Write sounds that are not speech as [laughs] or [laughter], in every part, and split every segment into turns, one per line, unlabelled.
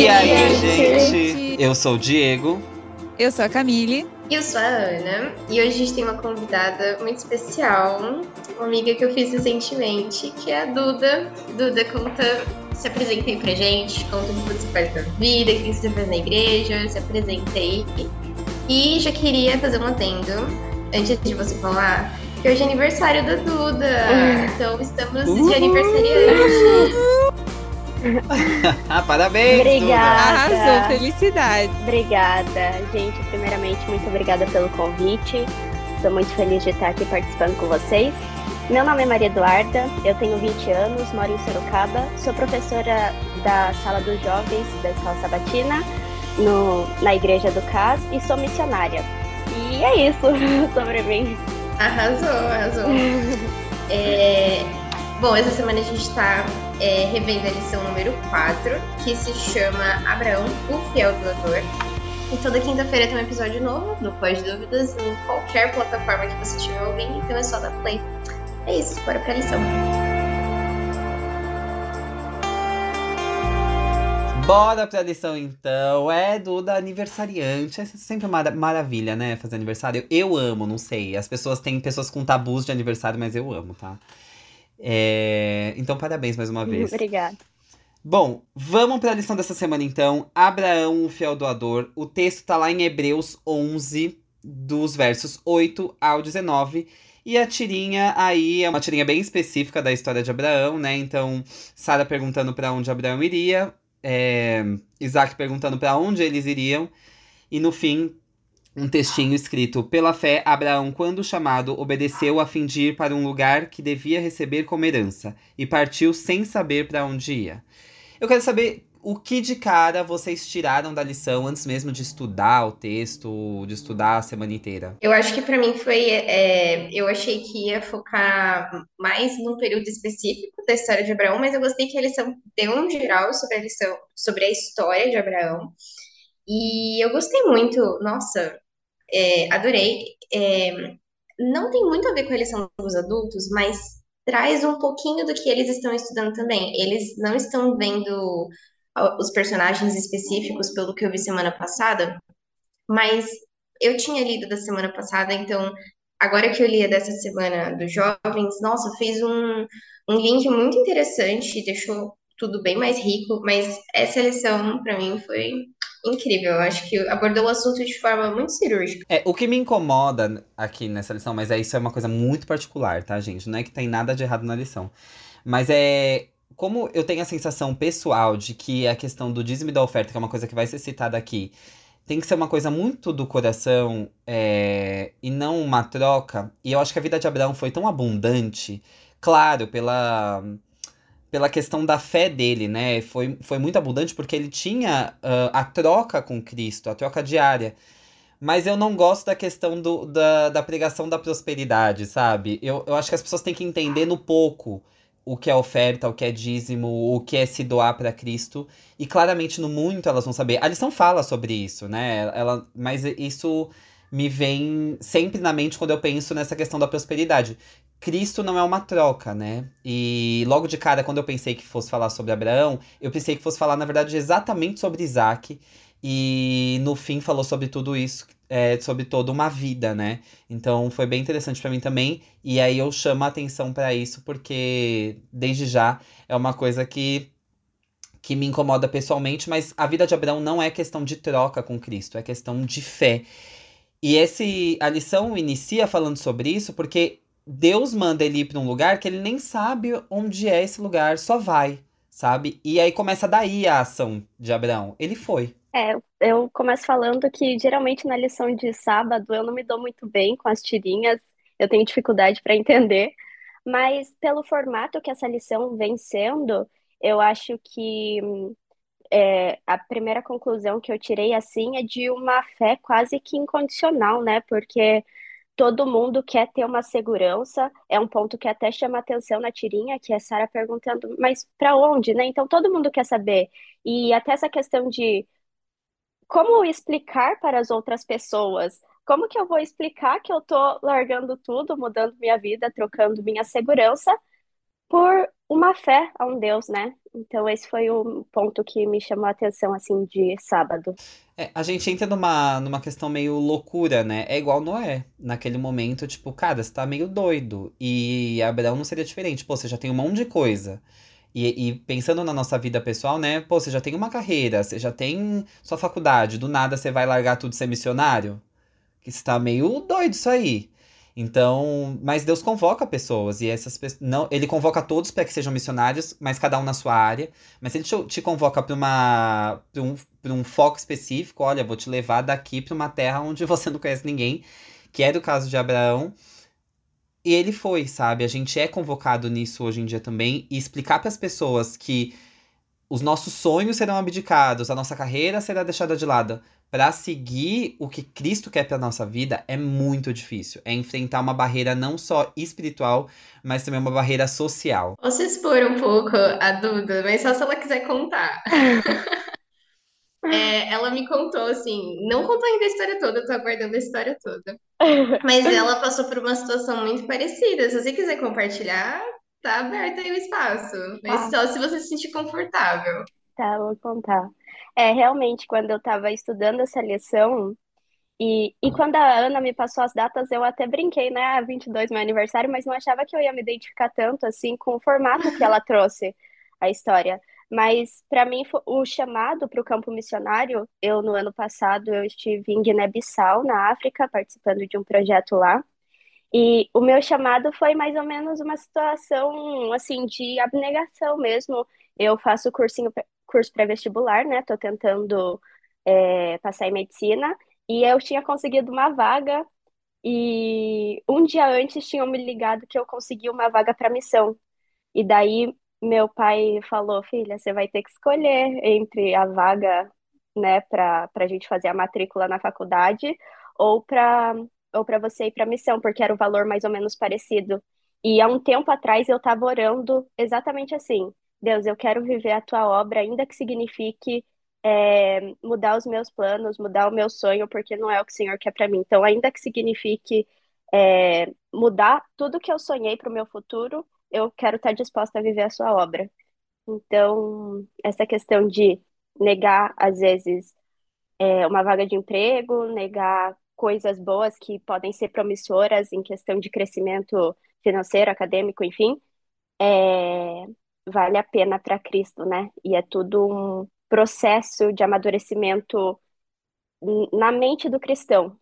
E aí, gente? Eu sou o Diego.
Eu sou a Camille.
E eu sou a Ana. E hoje a gente tem uma convidada muito especial, uma amiga que eu fiz recentemente, que é a Duda. Duda, conta, se apresenta aí pra gente, conta o que você faz na vida, o que você faz na igreja, se apresenta aí. E já queria fazer um adendo, antes de você falar, que hoje é aniversário da Duda. Então estamos de aniversariante. [laughs]
Parabéns!
Obrigada.
Duda.
Arrasou, felicidade.
Obrigada. Gente, primeiramente, muito obrigada pelo convite. Estou muito feliz de estar aqui participando com vocês. Meu nome é Maria Eduarda, eu tenho 20 anos, moro em Sorocaba, sou professora da Sala dos Jovens da Escola Sabatina, no, na Igreja do CAS, e sou missionária. E é isso [laughs] sobre mim.
Arrasou, arrasou. [laughs] É, Bom, essa semana a gente está é, revendo a lição número 4, que se chama Abraão, o fiel doador. E toda quinta-feira tem um episódio novo do Pós Dúvidas em qualquer plataforma que você estiver ouvindo, então é só dar play. É isso, bora pra lição.
Bora pra lição então. É Duda aniversariante. É sempre uma mara- maravilha, né? Fazer aniversário. Eu amo, não sei. As pessoas têm pessoas com tabus de aniversário, mas eu amo, tá? É, Então, parabéns mais uma vez.
Obrigada.
Bom, vamos para a lição dessa semana então. Abraão, o fiel doador. O texto tá lá em Hebreus 11, dos versos 8 ao 19. E a tirinha aí é uma tirinha bem específica da história de Abraão, né? Então, Sara perguntando para onde Abraão iria, é, Isaac perguntando para onde eles iriam, e no fim, um textinho escrito: Pela fé, Abraão, quando chamado, obedeceu a fim de ir para um lugar que devia receber como herança, e partiu sem saber para onde ia. Eu quero saber o que de cara vocês tiraram da lição antes mesmo de estudar o texto, de estudar a semana inteira.
Eu acho que pra mim foi. é, eu achei que ia focar mais num período específico da história de Abraão, mas eu gostei que a lição deu um geral sobre a lição, sobre a história de Abraão. E eu gostei muito, nossa, é, adorei. É, não tem muito a ver com a lição dos adultos, mas traz um pouquinho do que eles estão estudando também. Eles não estão vendo ah, os personagens específicos, pelo que eu vi semana passada, mas eu tinha lido da semana passada, então agora que eu li a dessa semana dos jovens, nossa, fez um, um link muito interessante, deixou tudo bem mais rico, mas essa lição para mim foi incrível. Eu acho que abordou o assunto de forma muito cirúrgica.
É, o que me incomoda aqui nessa lição, mas é isso é uma coisa muito particular, tá, gente? Não é que tem nada de errado na lição. Mas é. Como eu tenho a sensação pessoal de que a questão do dízimo e da oferta, que é uma coisa que vai ser citada aqui, tem que ser uma coisa muito do coração é, e não uma troca. E eu acho que a vida de Abraão foi tão abundante, claro, pela, pela questão da fé dele, né? Foi, foi muito abundante porque ele tinha ah, a troca com Cristo, a troca diária. Mas eu não gosto da questão do, da, da pregação da prosperidade, sabe? Eu, eu acho que as pessoas têm que entender no pouco o que é oferta, o que é dízimo, o que é se doar para Cristo. E claramente no muito elas vão saber. A lição fala sobre isso, né? Ela, mas isso me vem sempre na mente quando eu penso nessa questão da prosperidade. Cristo não é uma troca, né? E logo de cara, quando eu pensei que fosse falar sobre Abraão, eu pensei que fosse falar, na verdade, exatamente sobre Isaac. E no fim falou sobre tudo isso, é, sobre toda uma vida, né? Então foi bem interessante pra mim também. E aí eu chamo a atenção pra isso, porque desde já é uma coisa que, que me incomoda pessoalmente, mas a vida de Abraão não é questão de troca com Cristo, é questão de fé. E esse, a lição inicia falando sobre isso porque Deus manda ele ir pra um lugar que ele nem sabe onde é esse lugar, só vai, sabe? E aí começa daí a ação de Abraão. Ele foi.
É, eu começo falando que geralmente na lição de sábado eu não me dou muito bem com as tirinhas, eu tenho dificuldade para entender, mas pelo formato que essa lição vem sendo, eu acho que hum, é, a primeira conclusão que eu tirei assim é de uma fé quase que incondicional, né? Porque todo mundo quer ter uma segurança, é um ponto que até chama atenção na tirinha, que é a Sara perguntando, mas para onde, né? Então todo mundo quer saber. E até essa questão de como explicar para as outras pessoas? Como que eu vou explicar que eu tô largando tudo, mudando minha vida, trocando minha segurança por uma fé a um Deus, né? Então esse foi o ponto que me chamou a atenção, assim, de sábado.
É, a gente entra numa, numa questão meio loucura, né? É igual Noé. Naquele momento, tipo, cara, você tá meio doido. E Abraão não seria diferente. Pô, você já tem um monte de coisa. E, e pensando na nossa vida pessoal, né? Pô, você já tem uma carreira, você já tem sua faculdade. Do nada você vai largar tudo e ser missionário? Que está meio doido isso aí. Então, mas Deus convoca pessoas e essas pessoas, não, ele convoca todos para que sejam missionários, mas cada um na sua área. Mas ele te, te convoca para uma pra um, pra um foco específico, olha, vou te levar daqui para uma terra onde [laughs] você não conhece ninguém, que é do caso de Abraão. E ele foi, sabe? A gente é convocado nisso hoje em dia também e explicar para as pessoas que os nossos sonhos serão abdicados, a nossa carreira será deixada de lado, para seguir o que Cristo quer para nossa vida é muito difícil. É enfrentar uma barreira não só espiritual, mas também uma barreira social.
Posso expor um pouco a Duda, mas só se ela quiser contar. [laughs] É, ela me contou, assim, não contou ainda a história toda, eu tô aguardando a história toda. [laughs] Mas ela passou por uma situação muito parecida. Se você quiser compartilhar, tá aberto aí o espaço. Mas ah. só se você se sentir confortável.
Tá, vou contar. É, realmente, quando eu estava estudando essa lição, e, e quando a Ana me passou as datas, eu até brinquei, né? Ah, 22 meu aniversário, mas não achava que eu ia me identificar tanto, assim, com o formato que ela [laughs] trouxe a história. Mas, para mim, o chamado para o campo missionário, eu, no ano passado, eu estive em Guiné-Bissau, na África, participando de um projeto lá. E o meu chamado foi mais ou menos uma situação, assim, de abnegação mesmo. Eu faço cursinho curso pré-vestibular, né? Tô tentando é, passar em medicina. E eu tinha conseguido uma vaga. E um dia antes tinham me ligado que eu consegui uma vaga para missão. E daí meu pai falou: Filha, você vai ter que escolher entre a vaga, né, para a gente fazer a matrícula na faculdade ou para ou para você ir para missão, porque era o valor mais ou menos parecido. E há um tempo atrás eu estava orando exatamente assim: Deus, eu quero viver a tua obra, ainda que signifique é, mudar os meus planos, mudar o meu sonho, porque não é o que o Senhor quer para mim. Então, ainda que signifique é, mudar tudo que eu sonhei para o meu futuro, eu quero estar disposta a viver a sua obra. Então, essa questão de negar, às vezes, é, uma vaga de emprego, negar coisas boas que podem ser promissoras em questão de crescimento financeiro, acadêmico, enfim, é, vale a pena para Cristo, né? E é tudo um processo de amadurecimento na mente do cristão.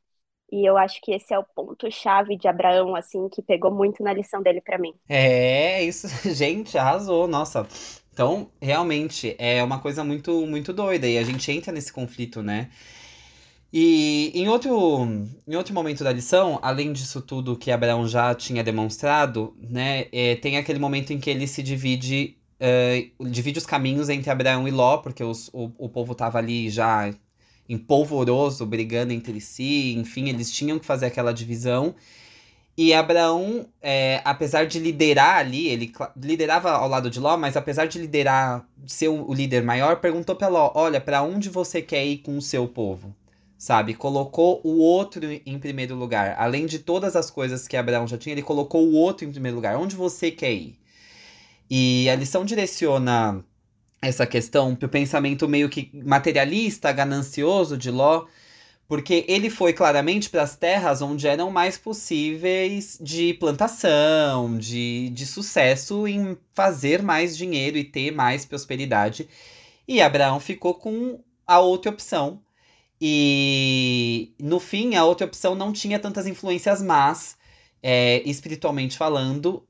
E eu acho que esse é o ponto chave de Abraão, assim, que pegou muito na lição dele para mim.
É, isso, [laughs] gente, arrasou, nossa. Então, realmente é uma coisa muito muito doida e a gente entra nesse conflito, né? E em outro, em outro momento da lição, além disso tudo que Abraão já tinha demonstrado, né, é, tem aquele momento em que ele se divide, uh, divide os caminhos entre Abraão e Ló, porque os, o, o povo estava ali já em polvoroso, brigando entre si, enfim, eles tinham que fazer aquela divisão. E Abraão, é, apesar de liderar ali, ele liderava ao lado de Ló, mas apesar de liderar, de ser o líder maior, perguntou para Ló: Olha, para onde você quer ir com o seu povo? Sabe? Colocou o outro em primeiro lugar. Além de todas as coisas que Abraão já tinha, ele colocou o outro em primeiro lugar. Onde você quer ir? E a lição direciona essa questão para o pensamento meio que materialista, ganancioso de Ló, porque ele foi claramente para as terras onde eram mais possíveis de plantação, de, de sucesso em fazer mais dinheiro e ter mais prosperidade. E Abraão ficou com a outra opção, e no fim, a outra opção não tinha tantas influências más, é, espiritualmente falando,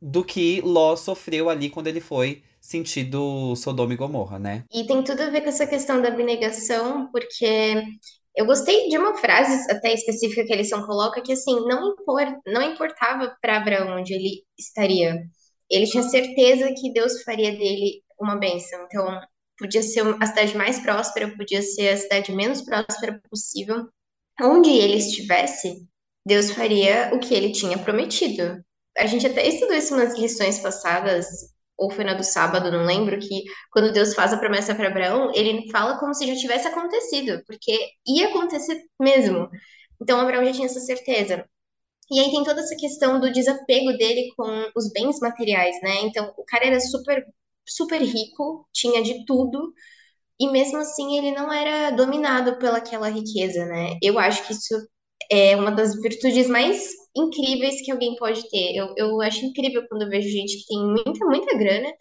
do que Ló sofreu ali quando ele foi sentido Sodoma e Gomorra, né?
E tem tudo a ver com essa questão da abnegação, porque eu gostei de uma frase até específica que lição coloca que assim, não, impor, não importava para Abraão onde ele estaria. Ele tinha certeza que Deus faria dele uma bênção. Então, podia ser a cidade mais próspera, podia ser a cidade menos próspera possível. Onde ele estivesse, Deus faria o que ele tinha prometido. A gente até estudou isso nas lições passadas, ou foi na do sábado, não lembro, que quando Deus faz a promessa para Abraão, ele fala como se já tivesse acontecido, porque ia acontecer mesmo. Então Abraão já tinha essa certeza. E aí tem toda essa questão do desapego dele com os bens materiais, né? Então, o cara era super, super rico, tinha de tudo, e mesmo assim ele não era dominado pelaquela riqueza, né? Eu acho que isso é uma das virtudes mais incríveis que alguém pode ter. Eu, eu acho incrível quando eu vejo gente que tem muita, muita grana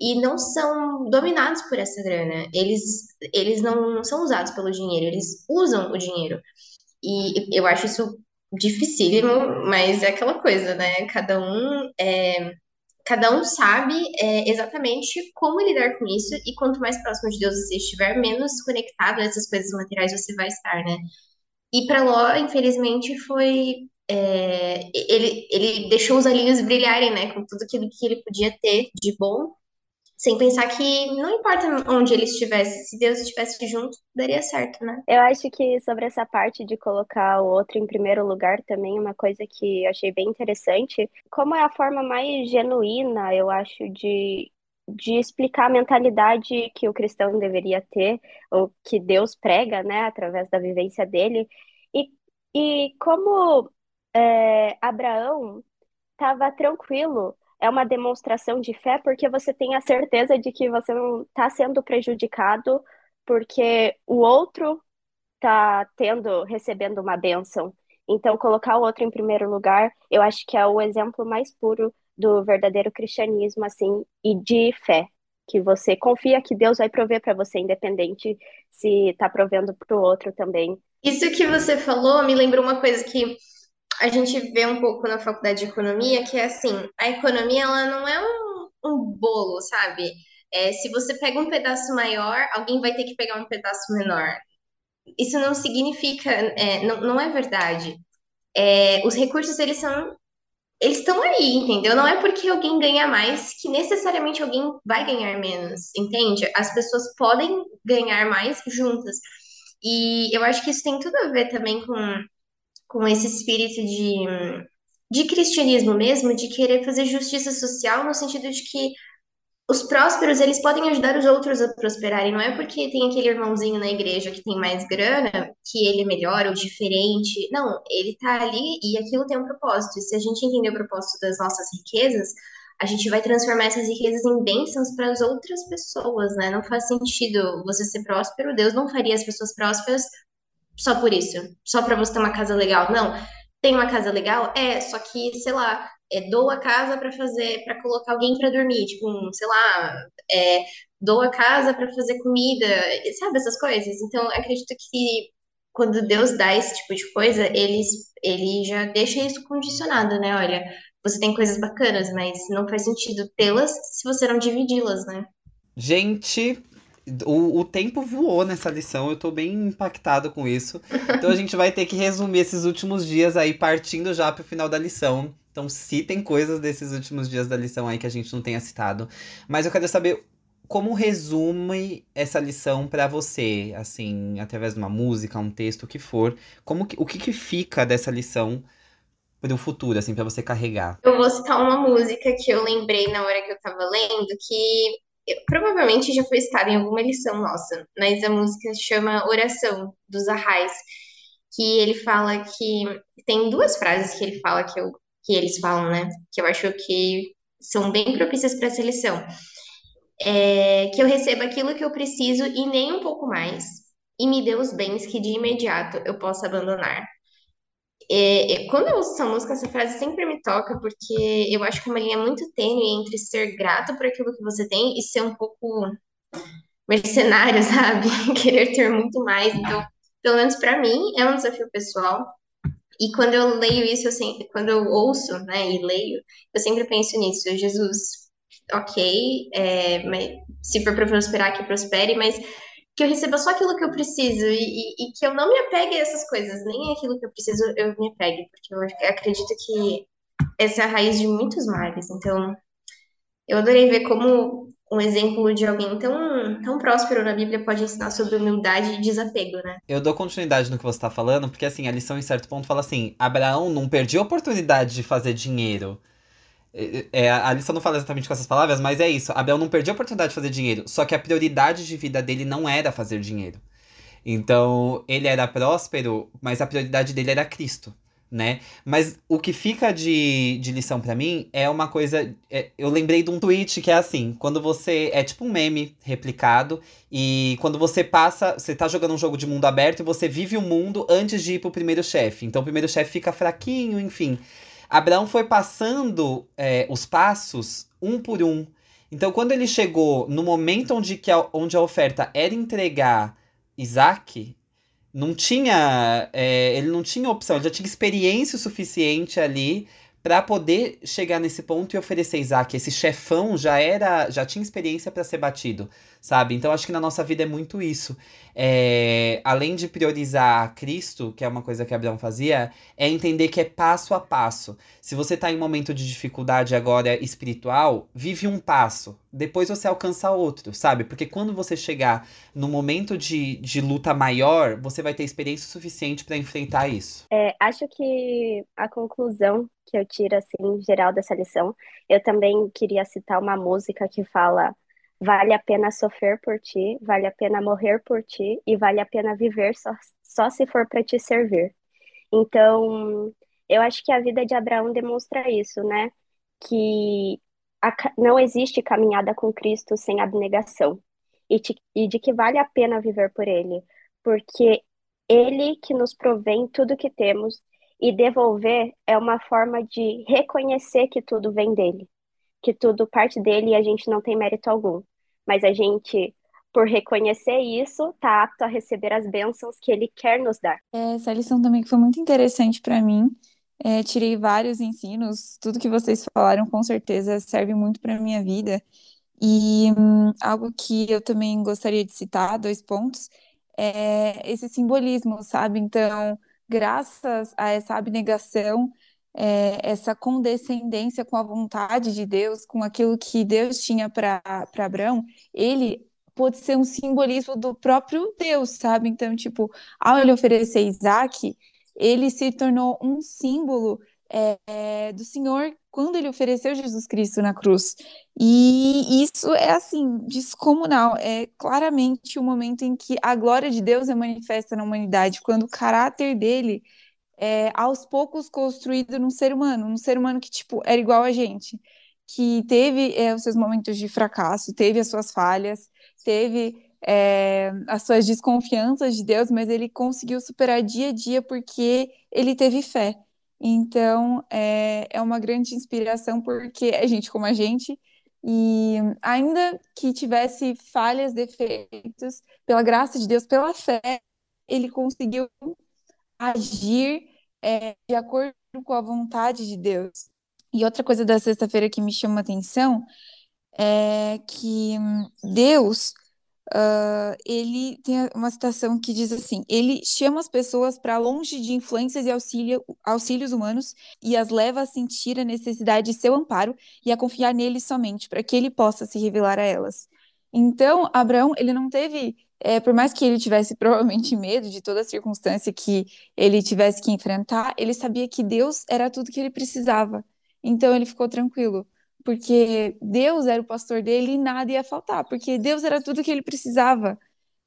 e não são dominados por essa grana. Eles, eles não são usados pelo dinheiro, eles usam o dinheiro. E eu acho isso dificílimo, mas é aquela coisa, né? Cada um é, cada um sabe é, exatamente como lidar com isso, e quanto mais próximo de Deus você estiver, menos conectado a essas coisas materiais você vai estar, né? E para Ló, infelizmente, foi. É, ele, ele deixou os olhinhos brilharem, né? Com tudo aquilo que ele podia ter de bom, sem pensar que não importa onde ele estivesse, se Deus estivesse junto, daria certo, né?
Eu acho que sobre essa parte de colocar o outro em primeiro lugar também, uma coisa que eu achei bem interessante, como é a forma mais genuína, eu acho, de, de explicar a mentalidade que o cristão deveria ter, ou que Deus prega, né, através da vivência dele. E, e como é, Abraão estava tranquilo é uma demonstração de fé porque você tem a certeza de que você não está sendo prejudicado porque o outro está tendo, recebendo uma bênção. Então, colocar o outro em primeiro lugar, eu acho que é o exemplo mais puro do verdadeiro cristianismo, assim, e de fé. Que você confia que Deus vai prover para você, independente se está provendo para o outro também.
Isso que você falou me lembrou uma coisa que a gente vê um pouco na faculdade de economia que é assim, a economia ela não é um, um bolo, sabe? É, se você pega um pedaço maior, alguém vai ter que pegar um pedaço menor. Isso não significa, é, não, não é verdade. É, os recursos eles são, eles estão aí, entendeu? Não é porque alguém ganha mais que necessariamente alguém vai ganhar menos, entende? As pessoas podem ganhar mais juntas. E eu acho que isso tem tudo a ver também com com esse espírito de, de cristianismo mesmo, de querer fazer justiça social no sentido de que os prósperos, eles podem ajudar os outros a prosperarem. Não é porque tem aquele irmãozinho na igreja que tem mais grana que ele é melhor ou diferente. Não, ele tá ali e aquilo tem um propósito. E se a gente entender o propósito das nossas riquezas, a gente vai transformar essas riquezas em bênçãos para as outras pessoas, né? Não faz sentido você ser próspero. Deus não faria as pessoas prósperas só por isso, só para você ter uma casa legal. Não, tem uma casa legal? É, só que, sei lá, é, dou a casa para fazer, para colocar alguém para dormir, tipo, um, sei lá, é, dou a casa para fazer comida, sabe essas coisas? Então, acredito que quando Deus dá esse tipo de coisa, ele, ele já deixa isso condicionado, né? Olha, você tem coisas bacanas, mas não faz sentido tê-las se você não dividi-las, né?
Gente, o, o tempo voou nessa lição, eu tô bem impactado com isso. Então a gente vai ter que resumir esses últimos dias aí, partindo já pro final da lição. Então citem coisas desses últimos dias da lição aí que a gente não tenha citado. Mas eu quero saber como resume essa lição para você, assim, através de uma música, um texto, o que for. Como que, o que, que fica dessa lição pro futuro, assim, para você carregar?
Eu vou citar uma música que eu lembrei na hora que eu tava lendo, que provavelmente já foi citada em alguma lição nossa, mas a música chama Oração, dos Arrais, que ele fala que. Tem duas frases que ele fala que, eu, que eles falam, né? Que eu acho que são bem propícias para essa lição. É, que eu receba aquilo que eu preciso e nem um pouco mais, e me dê os bens que de imediato eu possa abandonar. É, é, quando eu ouço essa música, essa frase sempre me toca, porque eu acho que é uma linha muito tênue entre ser grato por aquilo que você tem e ser um pouco mercenário, [laughs] sabe? Querer ter muito mais. Então, pelo menos para mim, é um desafio pessoal. E quando eu leio isso, eu sempre, quando eu ouço, né, e leio, eu sempre penso nisso. Jesus, ok, é, mas se for para prosperar, que prospere, mas que eu receba só aquilo que eu preciso e, e, e, que eu não me apegue a essas coisas, nem aquilo que eu preciso eu me apegue, porque eu acredito que essa é a raiz de muitos males. Então, eu adorei ver como um exemplo de alguém tão, tão próspero na Bíblia pode ensinar sobre humildade e desapego, né?
Eu dou continuidade no que você está falando, porque assim, a lição em certo ponto fala assim: Abraão não perdia a oportunidade de fazer dinheiro. É, é, a lição não fala exatamente com essas palavras, mas é isso. Abel não perdia a oportunidade de fazer dinheiro, só que a prioridade de vida dele não era fazer dinheiro. Então, ele era próspero, mas a prioridade dele era Cristo. né? Mas o que fica de, de lição para mim é uma coisa. É, eu lembrei de um tweet que é assim: quando você. É tipo um meme replicado, e quando você passa. Você tá jogando um jogo de mundo aberto e você vive o mundo antes de ir pro primeiro chefe. Então o primeiro chefe fica fraquinho, enfim. Abraão foi passando é, os passos um por um. Então, quando ele chegou no momento onde, que a, onde a oferta era entregar Isaac, não tinha. É, ele não tinha opção, ele já tinha experiência suficiente ali para poder chegar nesse ponto e oferecer Isaac. Esse chefão já era, já tinha experiência para ser batido, sabe? Então acho que na nossa vida é muito isso. É, além de priorizar Cristo, que é uma coisa que Abraão fazia, é entender que é passo a passo. Se você está em um momento de dificuldade agora espiritual, vive um passo, depois você alcança outro, sabe? Porque quando você chegar no momento de, de luta maior, você vai ter experiência suficiente para enfrentar isso.
É, acho que a conclusão que eu tiro, assim, geral dessa lição, eu também queria citar uma música que fala vale a pena sofrer por ti, vale a pena morrer por ti e vale a pena viver só, só se for para te servir. Então, eu acho que a vida de Abraão demonstra isso, né? Que a, não existe caminhada com Cristo sem abnegação e, te, e de que vale a pena viver por Ele, porque Ele que nos provém tudo que temos e devolver é uma forma de reconhecer que tudo vem dele, que tudo parte dele e a gente não tem mérito algum. Mas a gente, por reconhecer isso, está apto a receber as bênçãos que ele quer nos dar.
É, essa lição também foi muito interessante para mim. É, tirei vários ensinos, tudo que vocês falaram com certeza serve muito para minha vida. E hum, algo que eu também gostaria de citar, dois pontos, é esse simbolismo, sabe? Então, graças a essa abnegação, é, essa condescendência com a vontade de Deus, com aquilo que Deus tinha para Abraão, ele pode ser um simbolismo do próprio Deus, sabe? Então, tipo, ao ele oferecer Isaac, ele se tornou um símbolo é, é, do Senhor quando ele ofereceu Jesus Cristo na cruz. E isso é assim, descomunal. É claramente o momento em que a glória de Deus é manifesta na humanidade, quando o caráter dele é aos poucos construído num ser humano, um ser humano que, tipo, era igual a gente, que teve é, os seus momentos de fracasso, teve as suas falhas, teve é, as suas desconfianças de Deus, mas ele conseguiu superar dia a dia porque ele teve fé. Então, é, é uma grande inspiração porque é gente como a gente, e ainda que tivesse falhas, defeitos, pela graça de Deus, pela fé, ele conseguiu agir é, de acordo com a vontade de Deus. E outra coisa da sexta-feira que me chama atenção é que Deus Uh, ele tem uma citação que diz assim: ele chama as pessoas para longe de influências e auxílio, auxílios humanos e as leva a sentir a necessidade de seu amparo e a confiar nele somente, para que ele possa se revelar a elas. Então, Abraão, ele não teve, é, por mais que ele tivesse provavelmente medo de toda a circunstância que ele tivesse que enfrentar, ele sabia que Deus era tudo que ele precisava. Então, ele ficou tranquilo porque Deus era o pastor dele e nada ia faltar, porque Deus era tudo que ele precisava.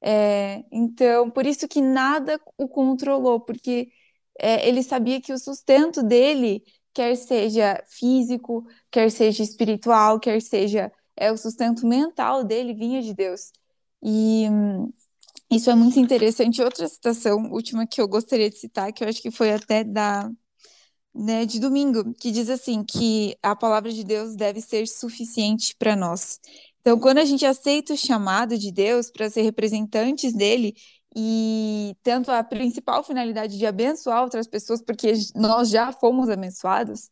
É, então, por isso que nada o controlou, porque é, ele sabia que o sustento dele, quer seja físico, quer seja espiritual, quer seja é, o sustento mental dele, vinha de Deus. E hum, isso é muito interessante. Outra citação, última que eu gostaria de citar, que eu acho que foi até da né, de domingo, que diz assim que a palavra de Deus deve ser suficiente para nós. Então, quando a gente aceita o chamado de Deus para ser representantes dele e tanto a principal finalidade de abençoar outras pessoas, porque nós já fomos abençoados,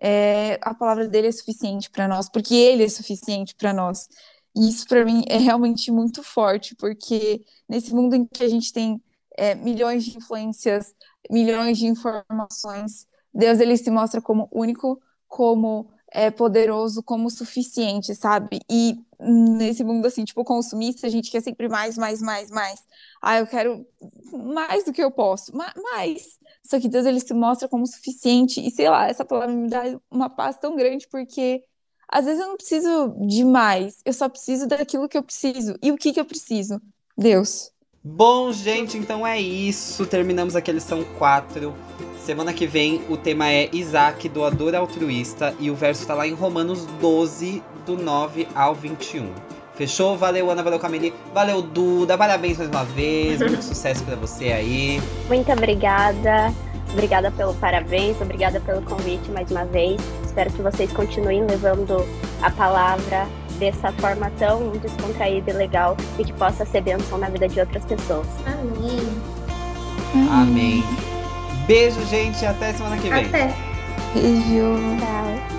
é, a palavra dele é suficiente para nós, porque ele é suficiente para nós. E isso para mim é realmente muito forte, porque nesse mundo em que a gente tem é, milhões de influências, milhões de informações, Deus ele se mostra como único, como é, poderoso, como suficiente, sabe? E nesse mundo assim, tipo, consumista, a gente quer sempre mais, mais, mais, mais. Ah, eu quero mais do que eu posso, mais. Só que Deus ele se mostra como suficiente e sei lá, essa palavra me dá uma paz tão grande porque às vezes eu não preciso de mais, eu só preciso daquilo que eu preciso. E o que que eu preciso? Deus.
Bom, gente, então é isso. Terminamos aqui a lição 4 Semana que vem o tema é Isaac, doador altruísta, e o verso tá lá em Romanos 12, do 9 ao 21. Fechou? Valeu, Ana, valeu, Camille. Valeu, Duda. Parabéns mais uma vez. Muito [laughs] sucesso pra você aí.
Muito obrigada. Obrigada pelo parabéns, obrigada pelo convite mais uma vez. Espero que vocês continuem levando a palavra dessa forma tão descontraída e legal e que possa ser bênção na vida de outras pessoas.
Amém.
Amém. Beijo, gente. Até semana que vem.
Até.
Beijo.
Tchau.